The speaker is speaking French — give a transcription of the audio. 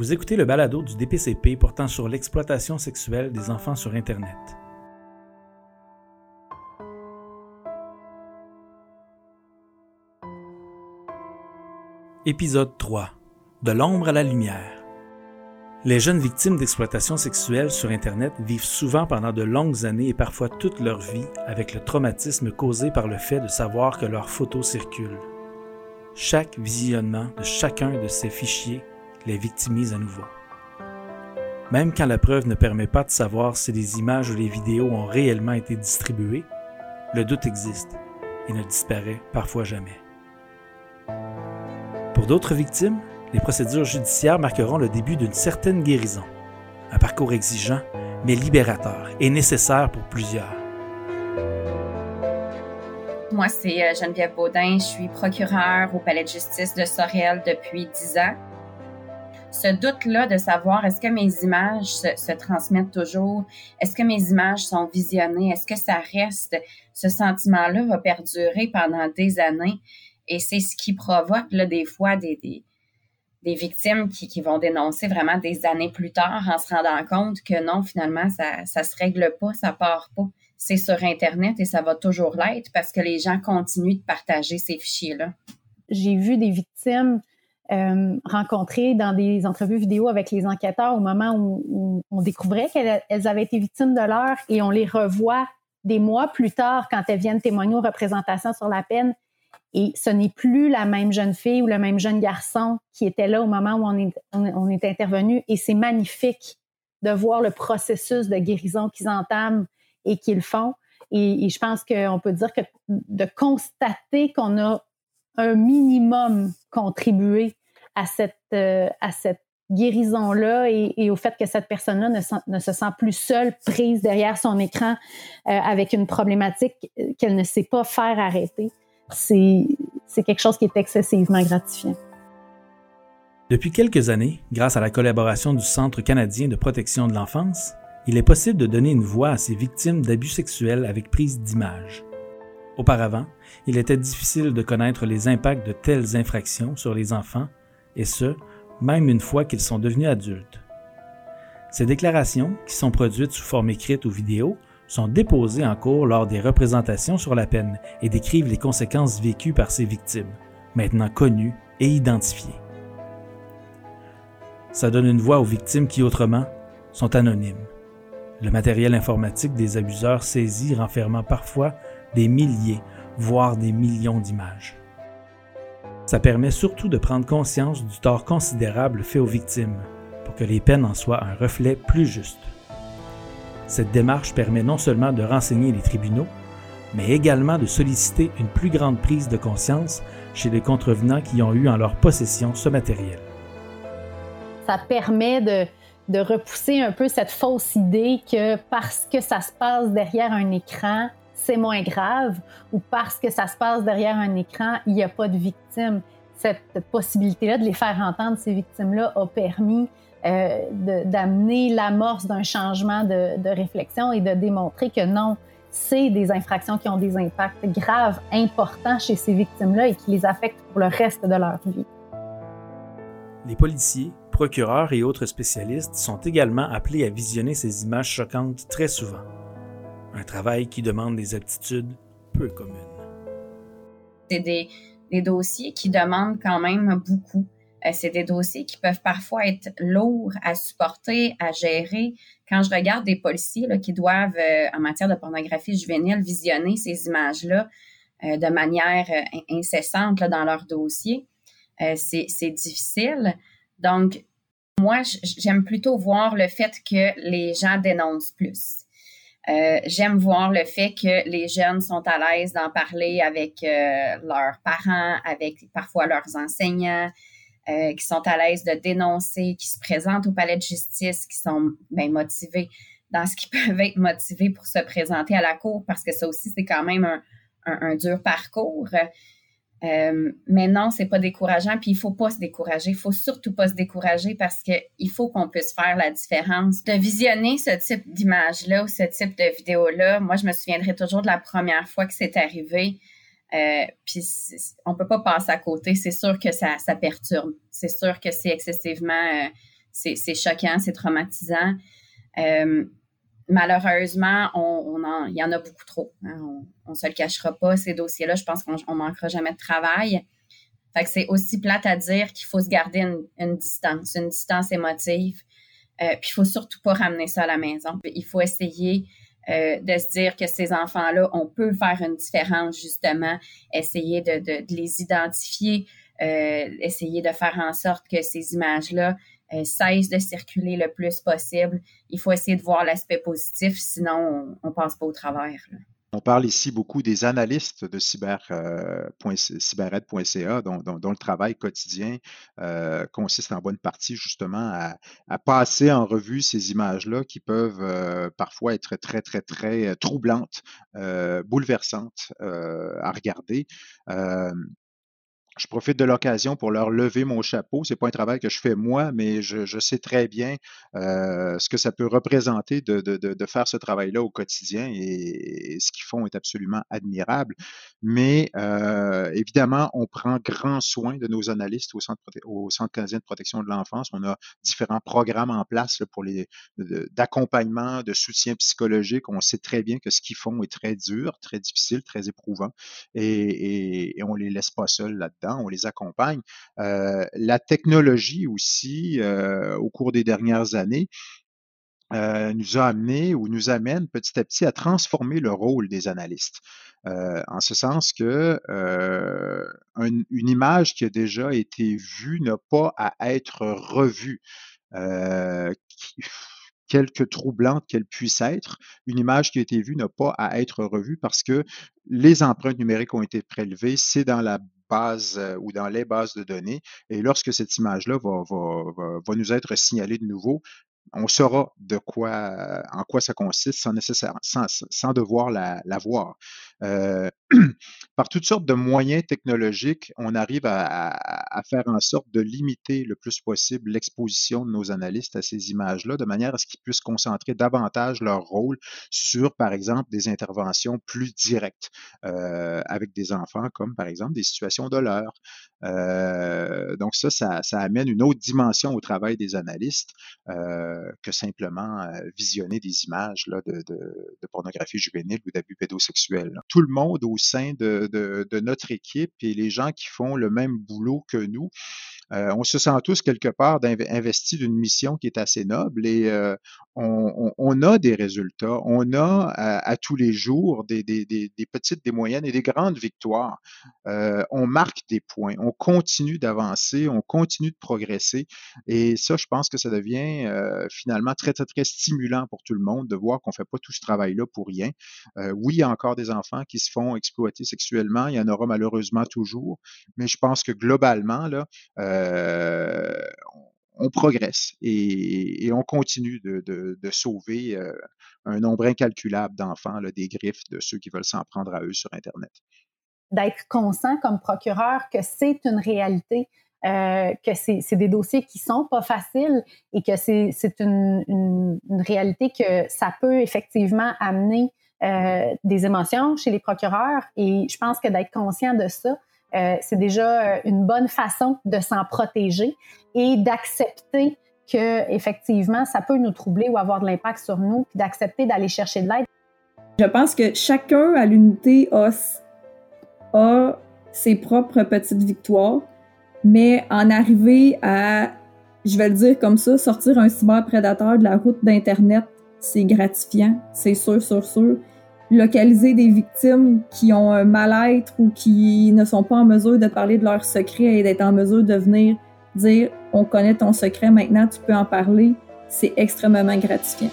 Vous écoutez le balado du DPCP portant sur l'exploitation sexuelle des enfants sur Internet. Épisode 3. De l'ombre à la lumière. Les jeunes victimes d'exploitation sexuelle sur Internet vivent souvent pendant de longues années et parfois toute leur vie avec le traumatisme causé par le fait de savoir que leurs photos circulent. Chaque visionnement de chacun de ces fichiers les victimise à nouveau. Même quand la preuve ne permet pas de savoir si les images ou les vidéos ont réellement été distribuées, le doute existe et ne disparaît parfois jamais. Pour d'autres victimes, les procédures judiciaires marqueront le début d'une certaine guérison, un parcours exigeant, mais libérateur et nécessaire pour plusieurs. Moi, c'est euh, Geneviève Baudin, je suis procureure au Palais de justice de Sorel depuis dix ans ce doute-là de savoir est-ce que mes images se, transmettent toujours, est-ce que mes images sont visionnées, est-ce que ça reste, ce sentiment-là va perdurer pendant des années. Et c'est ce qui provoque là, des fois des, des, victimes qui, qui, vont dénoncer vraiment des années plus tard en se rendant compte que non, finalement, ça ne se règle pas, ça part pas. C'est sur Internet et ça va toujours l'être parce que les gens continuent de partager ces fichiers-là. J'ai vu des victimes euh, rencontrées dans des entrevues vidéo avec les enquêteurs au moment où, on découvrait qu'elles avaient été victimes de l'heure et on les revoit des mois plus tard quand elles viennent témoigner aux représentations sur la peine. Et ce n'est plus la même jeune fille ou le même jeune garçon qui était là au moment où on est, on, est intervenu. Et c'est magnifique de voir le processus de guérison qu'ils entament et qu'ils font. Et, et je pense qu'on peut dire que de constater qu'on a un minimum contribué à cette, euh, à cette guérison-là et, au fait que cette personne-là ne, se sent plus seule, prise derrière son écran euh, avec une problématique qu'elle ne sait pas faire arrêter, c'est quelque chose qui est excessivement gratifiant. Depuis quelques années, grâce à la collaboration du Centre canadien de protection de l'enfance, il est possible de donner une voix à ces victimes d'abus sexuels avec prise d'images. Auparavant, il était difficile de connaître les impacts de telles infractions sur les enfants et ce, même une fois qu'ils sont devenus adultes. Ces déclarations, qui sont produites sous forme écrite ou vidéo, sont déposées en cours lors des représentations sur la peine et décrivent les conséquences vécues par ces victimes, maintenant connues et identifiées. Ça donne une voix aux victimes qui autrement sont anonymes. Le matériel informatique des abuseurs saisit renfermant parfois des milliers, voire des millions d'images. Ça permet surtout de prendre conscience du tort considérable fait aux victimes, pour que les peines en soient un reflet plus juste. Cette démarche permet non seulement de renseigner les tribunaux, mais également de solliciter une plus grande prise de conscience chez les contrevenants qui ont eu en leur possession ce matériel. Ça permet de, de repousser un peu cette fausse idée que parce que ça se passe derrière un écran, c'est moins grave ou parce que ça se passe derrière un écran, il n'y a pas de victimes. Cette possibilité-là de les faire entendre, ces victimes-là, a permis euh, d'amener l'amorce d'un changement de, réflexion et de démontrer que non, c'est des infractions qui ont des impacts graves, importants chez ces victimes-là et qui les affectent pour le reste de leur vie. Les policiers, procureurs et autres spécialistes sont également appelés à visionner ces images choquantes très souvent un travail qui demande des aptitudes peu communes. C'est des, dossiers qui demandent quand même beaucoup. Euh, c'est des dossiers qui peuvent parfois être lourds à supporter, à gérer. Quand je regarde des policiers qui doivent, euh, en matière de pornographie juvénile, visionner ces images-là euh, de manière incessante dans leur dossier, c'est difficile. Donc, moi, j'aime plutôt voir le fait que les gens dénoncent plus. Euh, j'aime voir le fait que les jeunes sont à l'aise d'en parler avec euh, leurs parents, avec parfois leurs enseignants, euh, qui sont à l'aise de dénoncer, qui se présentent au palais de justice, qui sont bien motivés dans ce qu'ils peuvent être motivés pour se présenter à la cour, parce que ça aussi, c'est quand même un, un dur parcours. Euh, mais non, c'est pas décourageant, puis il faut pas se décourager. Il faut surtout pas se décourager parce que il faut qu'on puisse faire la différence. De visionner ce type d'image-là ou ce type de vidéo-là, moi, je me souviendrai toujours de la première fois que c'est arrivé. Euh, puis on peut pas passer à côté. C'est sûr que ça, ça perturbe. C'est sûr que c'est excessivement euh, c'est choquant, c'est traumatisant. Malheureusement, on, il y en a beaucoup trop. Hein. On ne se le cachera pas, ces dossiers-là. Je pense qu'on ne manquera jamais de travail. C'est aussi plate à dire qu'il faut se garder une, distance, une distance émotive. Euh, puis il faut surtout pas ramener ça à la maison. Il faut essayer euh, de se dire que ces enfants-là, on peut faire une différence, justement, essayer de les identifier, euh, essayer de faire en sorte que ces images-là euh, cessent de circuler le plus possible. Il faut essayer de voir l'aspect positif, sinon on, ne passe pas au travers. On parle ici beaucoup des analystes de cyber, euh, cyberred.ca, dont, le travail quotidien euh, consiste en bonne partie justement à, passer en revue ces images-là qui peuvent euh, parfois être très, très, très troublantes, bouleversantes à regarder je profite de l'occasion pour leur lever mon chapeau. C'est pas un travail que je fais moi, mais je, sais très bien euh, ce que ça peut représenter de, de, faire ce travail-là au quotidien et, ce qu'ils font est absolument admirable. Mais euh, évidemment, on prend grand soin de nos analystes au Centre, au Centre canadien de protection de l'enfance. On a différents programmes en place pour les d'accompagnement, de soutien psychologique. On sait très bien que ce qu'ils font est très dur, très difficile, très éprouvant et, et, on les laisse pas seuls là-dedans on les accompagne. Euh, la technologie aussi, euh, au cours des dernières années, euh, nous a amené ou nous amène petit à petit à transformer le rôle des analystes. en ce sens que une image qui a déjà été vue n'a pas à être revue. quelque troublante qu'elle puisse être, une image qui a été vue n'a pas à être revue parce que les empreintes numériques ont été prélevées, c'est dans la base euh, ou dans les bases de données. Et lorsque cette image-là va, va, va, nous être signalée de nouveau, on saura de quoi, en quoi ça consiste sans, nécessaire, sans, sans devoir la, la voir. Euh, par toutes sortes de moyens technologiques, on arrive à, faire en sorte de limiter le plus possible l'exposition de nos analystes à ces images-là, de manière à ce qu'ils puissent concentrer davantage leur rôle sur, par exemple, des interventions plus directes euh, avec des enfants, comme par exemple des situations de l'heure. Euh, donc ça, ça, amène une autre dimension au travail des analystes que simplement visionner des images de pornographie juvénile ou d'abus pédosexuels tout le monde au sein de, notre équipe et les gens qui font le même boulot que nous. Euh, on se sent tous quelque part investis d'une mission qui est assez noble et euh, on, a des résultats. On a à, tous les jours des, petites, des moyennes et des grandes victoires. Euh, on marque des points, on continue d'avancer, on continue de progresser et ça, je pense que ça devient finalement très, très, très stimulant pour tout le monde de voir qu'on fait pas tout ce travail-là pour rien. oui, il y a encore des enfants qui se font exploiter sexuellement, il y en aura malheureusement toujours, mais je pense que globalement, là, euh, on progresse et, on continue de, sauver euh, un nombre incalculable d'enfants des griffes de ceux qui veulent s'en prendre à eux sur Internet. D'être conscient comme procureur que c'est une réalité, euh, que c'est des dossiers qui sont pas faciles et que c'est une, réalité que ça peut effectivement amener des émotions chez les procureurs. Et je pense que d'être conscient de ça, euh, c'est déjà euh, une bonne façon de s'en protéger et d'accepter que effectivement ça peut nous troubler ou avoir de l'impact sur nous, puis d'accepter d'aller chercher de l'aide. Je pense que chacun à l'unité a, a ses propres petites victoires, mais en arriver à, je vais le dire comme ça, sortir un cyberprédateur de la route d'Internet, c'est gratifiant, c'est sûr, sûr, sûr localiser des victimes qui ont un mal-être ou qui ne sont pas en mesure de parler de leur secret et d'être en mesure de venir dire on connaît ton secret maintenant, tu peux en parler, c'est extrêmement gratifiant.